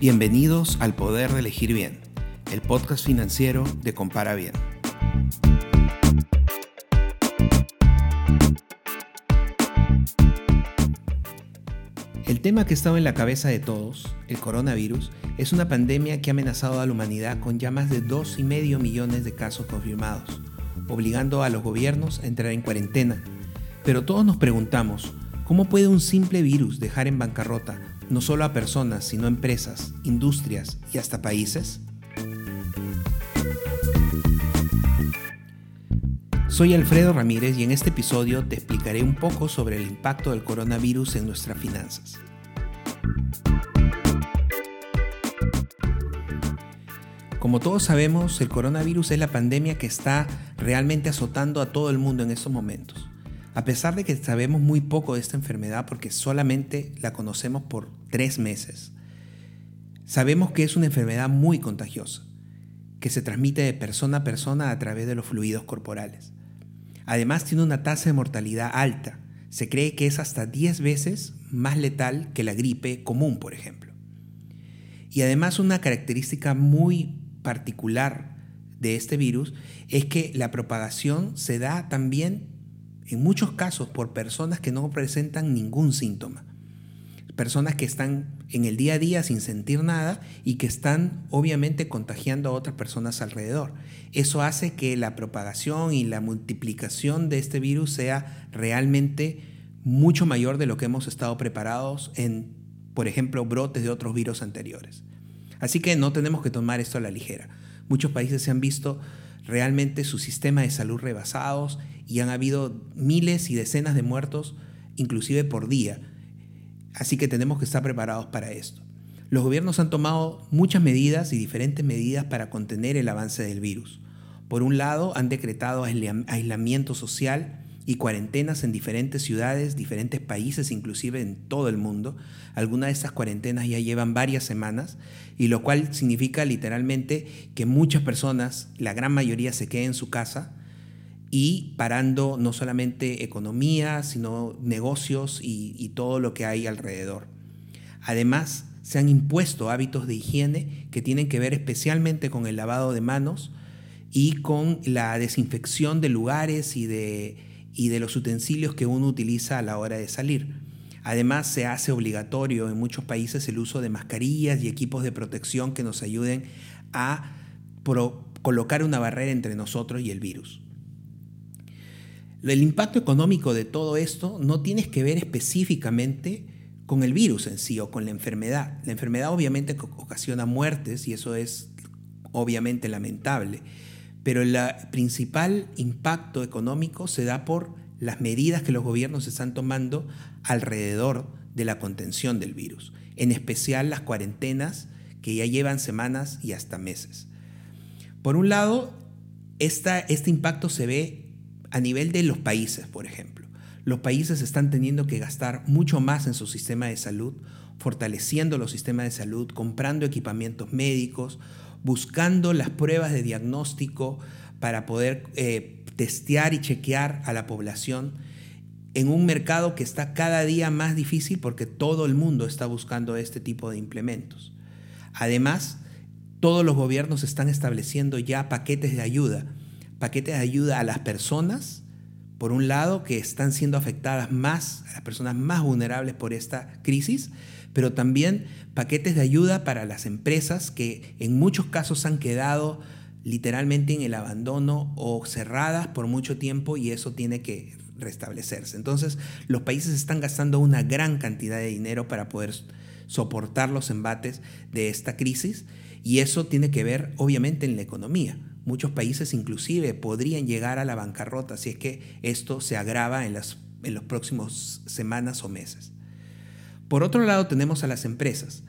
Bienvenidos al Poder de Elegir Bien, el podcast financiero de Compara Bien. El tema que estaba en la cabeza de todos, el coronavirus, es una pandemia que ha amenazado a la humanidad con ya más de 2,5 millones de casos confirmados, obligando a los gobiernos a entrar en cuarentena. Pero todos nos preguntamos, ¿cómo puede un simple virus dejar en bancarrota no solo a personas, sino a empresas, industrias y hasta países? Soy Alfredo Ramírez y en este episodio te explicaré un poco sobre el impacto del coronavirus en nuestras finanzas. Como todos sabemos, el coronavirus es la pandemia que está realmente azotando a todo el mundo en estos momentos. A pesar de que sabemos muy poco de esta enfermedad porque solamente la conocemos por tres meses, sabemos que es una enfermedad muy contagiosa, que se transmite de persona a persona a través de los fluidos corporales. Además tiene una tasa de mortalidad alta. Se cree que es hasta 10 veces más letal que la gripe común, por ejemplo. Y además una característica muy particular de este virus es que la propagación se da también en muchos casos por personas que no presentan ningún síntoma. Personas que están en el día a día sin sentir nada y que están obviamente contagiando a otras personas alrededor. Eso hace que la propagación y la multiplicación de este virus sea realmente mucho mayor de lo que hemos estado preparados en, por ejemplo, brotes de otros virus anteriores. Así que no tenemos que tomar esto a la ligera. Muchos países se han visto realmente su sistema de salud rebasados y han habido miles y decenas de muertos, inclusive por día. Así que tenemos que estar preparados para esto. Los gobiernos han tomado muchas medidas y diferentes medidas para contener el avance del virus. Por un lado, han decretado aislamiento social y cuarentenas en diferentes ciudades, diferentes países, inclusive en todo el mundo. Algunas de estas cuarentenas ya llevan varias semanas, y lo cual significa literalmente que muchas personas, la gran mayoría, se queden en su casa y parando no solamente economía, sino negocios y, todo lo que hay alrededor. Además, se han impuesto hábitos de higiene que tienen que ver especialmente con el lavado de manos y con la desinfección de lugares y de y de los utensilios que uno utiliza a la hora de salir. Además, se hace obligatorio en muchos países el uso de mascarillas y equipos de protección que nos ayuden a colocar una barrera entre nosotros y el virus. El impacto económico de todo esto no tiene que ver específicamente con el virus en sí o con la enfermedad. La enfermedad obviamente ocasiona muertes y eso es obviamente lamentable pero el principal impacto económico se da por las medidas que los gobiernos están tomando alrededor de la contención del virus, en especial las cuarentenas que ya llevan semanas y hasta meses. Por un lado, este impacto se ve a nivel de los países, por ejemplo. Los países están teniendo que gastar mucho más en su sistema de salud, fortaleciendo los sistemas de salud, comprando equipamientos médicos, buscando las pruebas de diagnóstico para poder eh, testear y chequear a la población en un mercado que está cada día más difícil porque todo el mundo está buscando este tipo de implementos. Además, todos los gobiernos están estableciendo ya paquetes de ayuda, paquetes de ayuda a las personas, por un lado, que están siendo afectadas más, a las personas más vulnerables por esta crisis, pero también paquetes de ayuda para las empresas que en muchos casos han quedado literalmente en el abandono o cerradas por mucho tiempo y eso tiene que restablecerse. Entonces, los países están gastando una gran cantidad de dinero para poder soportar los embates de esta crisis y eso tiene que ver obviamente en la economía. Muchos países inclusive podrían llegar a la bancarrota si es que esto se agrava en las en los próximos semanas o meses. Por otro lado tenemos a las empresas.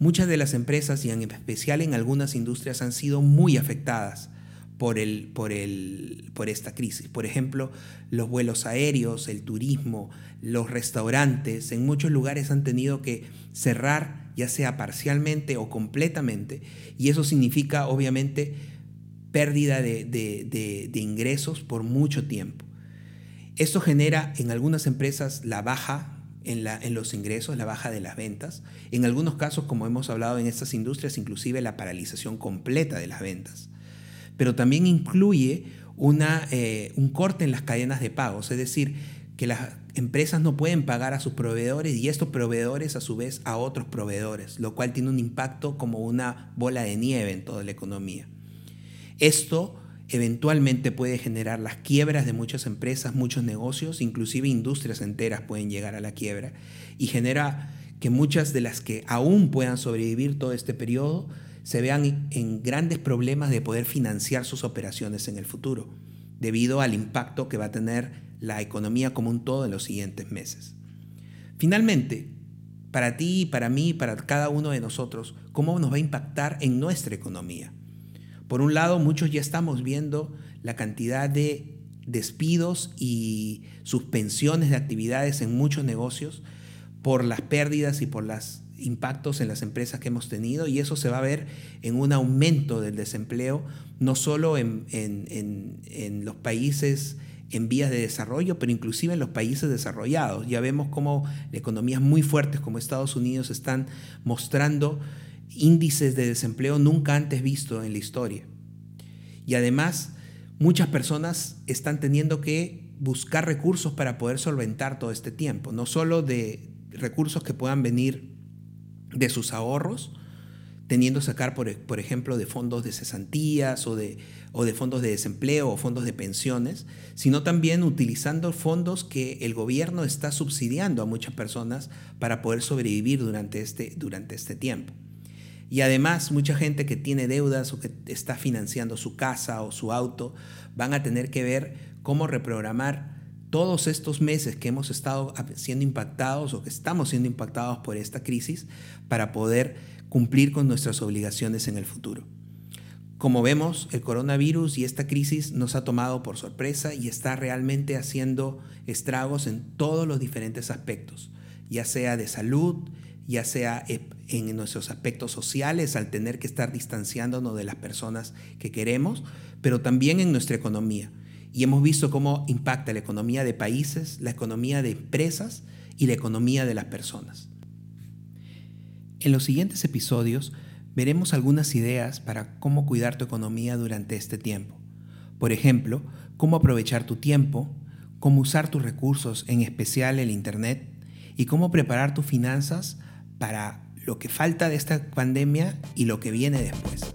Muchas de las empresas, y en especial en algunas industrias, han sido muy afectadas por, el, por, el, por esta crisis. Por ejemplo, los vuelos aéreos, el turismo, los restaurantes, en muchos lugares han tenido que cerrar, ya sea parcialmente o completamente, y eso significa obviamente pérdida de, ingresos por mucho tiempo. Esto genera en algunas empresas la baja en, los ingresos, la baja de las ventas. En algunos casos, como hemos hablado en estas industrias, inclusive la paralización completa de las ventas. Pero también incluye eh, un corte en las cadenas de pagos, es decir, que las empresas no pueden pagar a sus proveedores y estos proveedores a su vez a otros proveedores, lo cual tiene un impacto como una bola de nieve en toda la economía. Esto eventualmente puede generar las quiebras de muchas empresas, muchos negocios, inclusive industrias enteras pueden llegar a la quiebra y genera que muchas de las que aún puedan sobrevivir todo este periodo se vean en grandes problemas de poder financiar sus operaciones en el futuro, debido al impacto que va a tener la economía como un todo en los siguientes meses. Finalmente, para ti, para mí, para cada uno de nosotros, ¿cómo nos va a impactar en nuestra economía? Por un lado, muchos ya estamos viendo la cantidad de despidos y suspensiones de actividades en muchos negocios por las pérdidas y por los impactos en las empresas que hemos tenido y eso se va a ver en un aumento del desempleo, no solo en, en los países en vías de desarrollo, pero inclusive en los países desarrollados. Ya vemos cómo economías muy fuertes como Estados Unidos están mostrando índices de desempleo nunca antes visto en la historia. Y además, muchas personas están teniendo que buscar recursos para poder solventar todo este tiempo, no solo de recursos que puedan venir de sus ahorros, teniendo sacar, por, por, ejemplo, de fondos de cesantías o de, fondos de desempleo o fondos de pensiones, sino también utilizando fondos que el gobierno está subsidiando a muchas personas para poder sobrevivir durante este, durante este tiempo. Y además, mucha gente que tiene deudas o que está financiando su casa o su auto van a tener que ver cómo reprogramar todos estos meses que hemos estado siendo impactados o que estamos siendo impactados por esta crisis para poder cumplir con nuestras obligaciones en el futuro. Como vemos, el coronavirus y esta crisis nos ha tomado por sorpresa y está realmente haciendo estragos en todos los diferentes aspectos, ya sea de salud, ya sea en nuestros aspectos sociales, al tener que estar distanciándonos de las personas que queremos, pero también en nuestra economía. Y hemos visto cómo impacta la economía de países, la economía de empresas y la economía de las personas. En los siguientes episodios veremos algunas ideas para cómo cuidar tu economía durante este tiempo. Por ejemplo, cómo aprovechar tu tiempo, cómo usar tus recursos, en especial el Internet, y cómo preparar tus finanzas para lo que falta de esta pandemia y lo que viene después.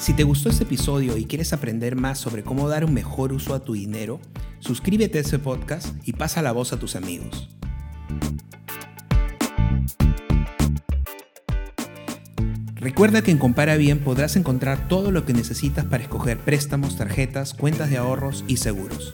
Si te gustó este episodio y quieres aprender más sobre cómo dar un mejor uso a tu dinero, suscríbete a este podcast y pasa la voz a tus amigos. Recuerda que en Compara Bien podrás encontrar todo lo que necesitas para escoger préstamos, tarjetas, cuentas de ahorros y seguros.